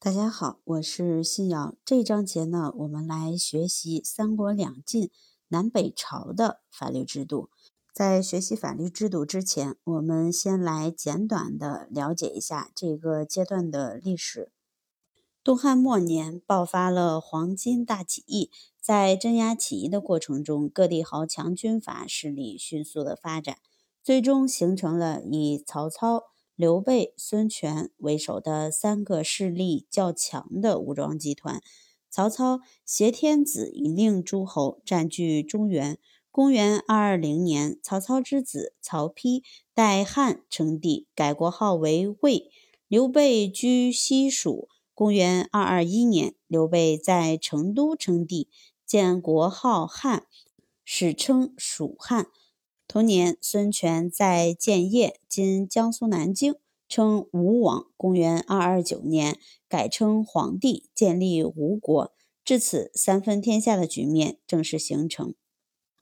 大家好，我是信瑶。这章节呢，我们来学习三国两晋南北朝的法律制度。在学习法律制度之前，我们先来简短的了解一下这个阶段的历史。东汉末年爆发了黄巾大起义，在镇压起义的过程中，各地豪强军阀势力迅速的发展，最终形成了以曹操。刘备、孙权为首的三个势力较强的武装集团，曹操挟天子以令诸侯占据中原。公元二二零年，曹操之子曹丕代汉称帝，改国号为魏。刘备居西蜀。公元二二一年，刘备在成都称帝，建国号汉，史称蜀汉。同年，孙权在建业（今江苏南京）称吴王。公元二二九年，改称皇帝，建立吴国。至此，三分天下的局面正式形成。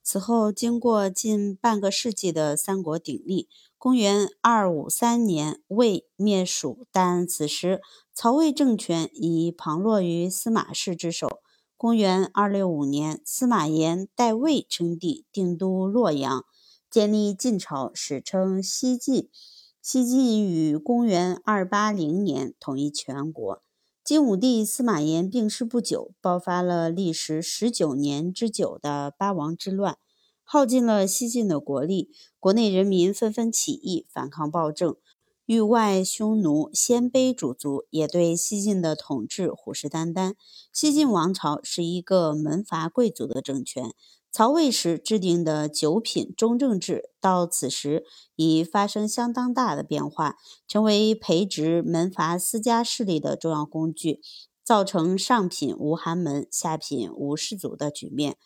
此后，经过近半个世纪的三国鼎立，公元二五三年，魏灭蜀，但此时曹魏政权已旁落于司马氏之手。公元二六五年，司马炎代魏称帝，定都洛阳。建立晋朝，史称西晋。西晋于公元二八零年统一全国。晋武帝司马炎病逝不久，爆发了历时十九年之久的八王之乱，耗尽了西晋的国力。国内人民纷纷起义反抗暴政，域外匈奴、鲜卑主族也对西晋的统治虎视眈眈。西晋王朝是一个门阀贵族的政权。曹魏时制定的九品中正制，到此时已发生相当大的变化，成为培植门阀私家势力的重要工具，造成上品无寒门、下品无士族的局面。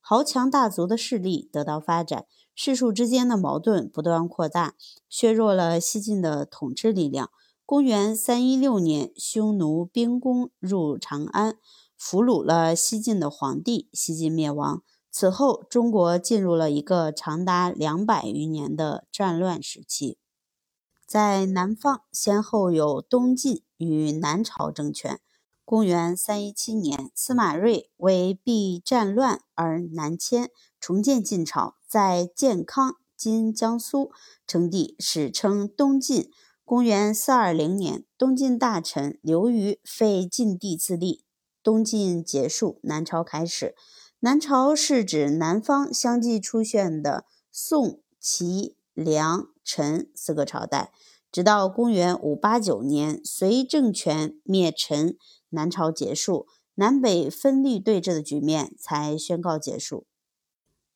豪强大族的势力得到发展，士庶之间的矛盾不断扩大，削弱了西晋的统治力量。公元三一六年，匈奴兵攻入长安，俘虏了西晋的皇帝，西晋灭亡。此后，中国进入了一个长达两百余年的战乱时期。在南方，先后有东晋与南朝政权。公元三一七年，司马睿为避战乱而南迁，重建晋朝，在建康（今江苏）称帝，史称东晋。公元四二零年，东晋大臣刘虞废晋帝自立，东晋结束，南朝开始。南朝是指南方相继出现的宋、齐、梁、陈四个朝代，直到公元五八九年隋政权灭陈，南朝结束，南北分立对峙的局面才宣告结束。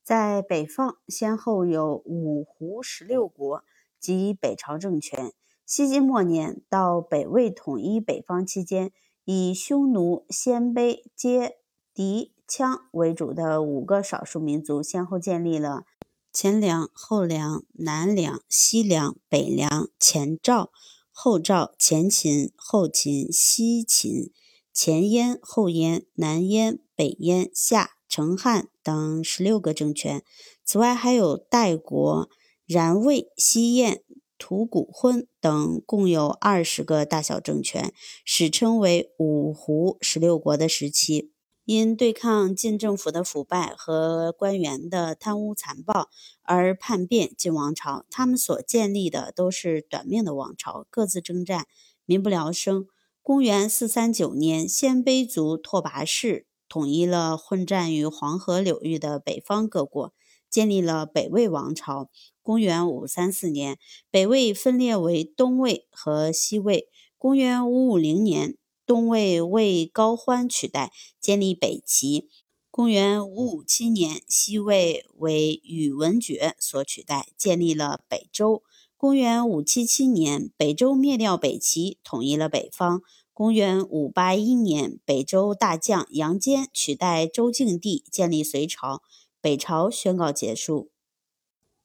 在北方，先后有五胡十六国及北朝政权。西晋末年到北魏统一北方期间，以匈奴、鲜卑、羯、狄。羌为主的五个少数民族先后建立了前凉、后凉、南凉、西凉、北凉、前赵、后赵、前秦、后秦、西秦、前燕、后燕、南燕、北燕、夏、成汉等十六个政权。此外，还有代国、然魏、西燕、吐谷浑等，共有二十个大小政权，史称为五胡十六国的时期。因对抗晋政府的腐败和官员的贪污残暴而叛变晋王朝，他们所建立的都是短命的王朝，各自征战，民不聊生。公元四三九年，鲜卑族拓跋氏统一了混战于黄河流域的北方各国，建立了北魏王朝。公元五三四年，北魏分裂为东魏和西魏。公元五五零年。东魏魏高欢取代，建立北齐。公元五五七年，西魏为宇文觉所取代，建立了北周。公元五七七年，北周灭掉北齐，统一了北方。公元五八一年，北周大将杨坚取代周敬帝，建立隋朝，北朝宣告结束。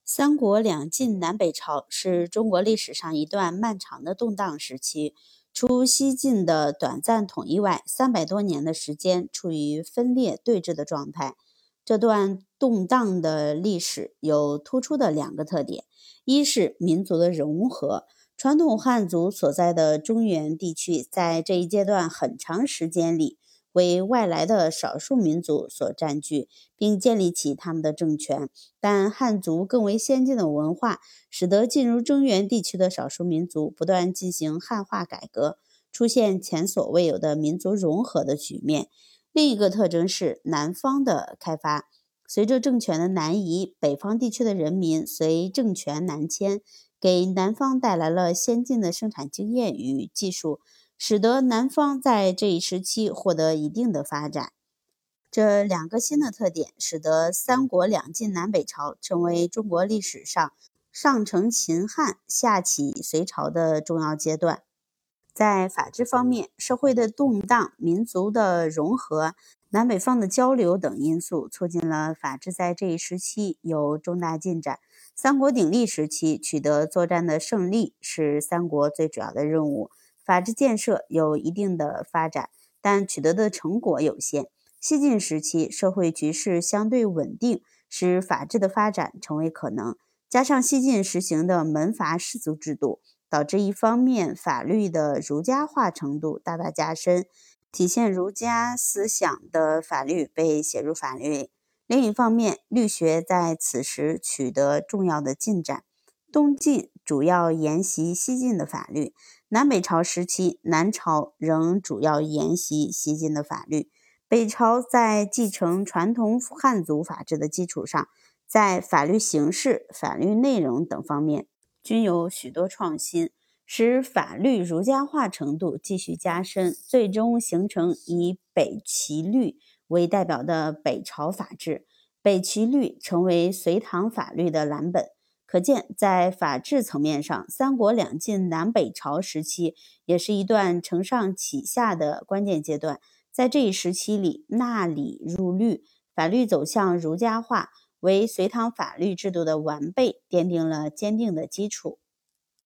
三国两晋南北朝是中国历史上一段漫长的动荡时期。除西晋的短暂统一外，三百多年的时间处于分裂对峙的状态。这段动荡的历史有突出的两个特点：一是民族的融合，传统汉族所在的中原地区，在这一阶段很长时间里，为外来的少数民族所占据，并建立起他们的政权。但汉族更为先进的文化，使得进入中原地区的少数民族不断进行汉化改革，出现前所未有的民族融合的局面。另一个特征是南方的开发。随着政权的南移，北方地区的人民随政权南迁。给南方带来了先进的生产经验与技术，使得南方在这一时期获得一定的发展。这两个新的特点，使得三国两晋南北朝成为中国历史上上承秦汉、下启隋朝的重要阶段。在法治方面，社会的动荡、民族的融合、南北方的交流等因素，促进了法治在这一时期有重大进展。三国鼎立时期取得作战的胜利是三国最主要的任务，法治建设有一定的发展，但取得的成果有限。西晋时期社会局势相对稳定，使法治的发展成为可能。加上西晋实行的门阀士族制度，导致一方面法律的儒家化程度大大加深，体现儒家思想的法律被写入法律。另一方面，律学在此时取得重要的进展。东晋主要沿袭西晋的法律，南北朝时期，南朝仍主要沿袭西晋的法律，北朝在继承传统汉族法制的基础上，在法律形式、法律内容等方面均有许多创新，使法律儒家化程度继续加深，最终形成以北齐律。为代表的北朝法制，北齐律成为隋唐法律的蓝本。可见，在法治层面上，三国两晋南北朝时期也是一段承上启下的关键阶段。在这一时期里，纳礼入律，法律走向儒家化，为隋唐法律制度的完备奠定了坚定的基础。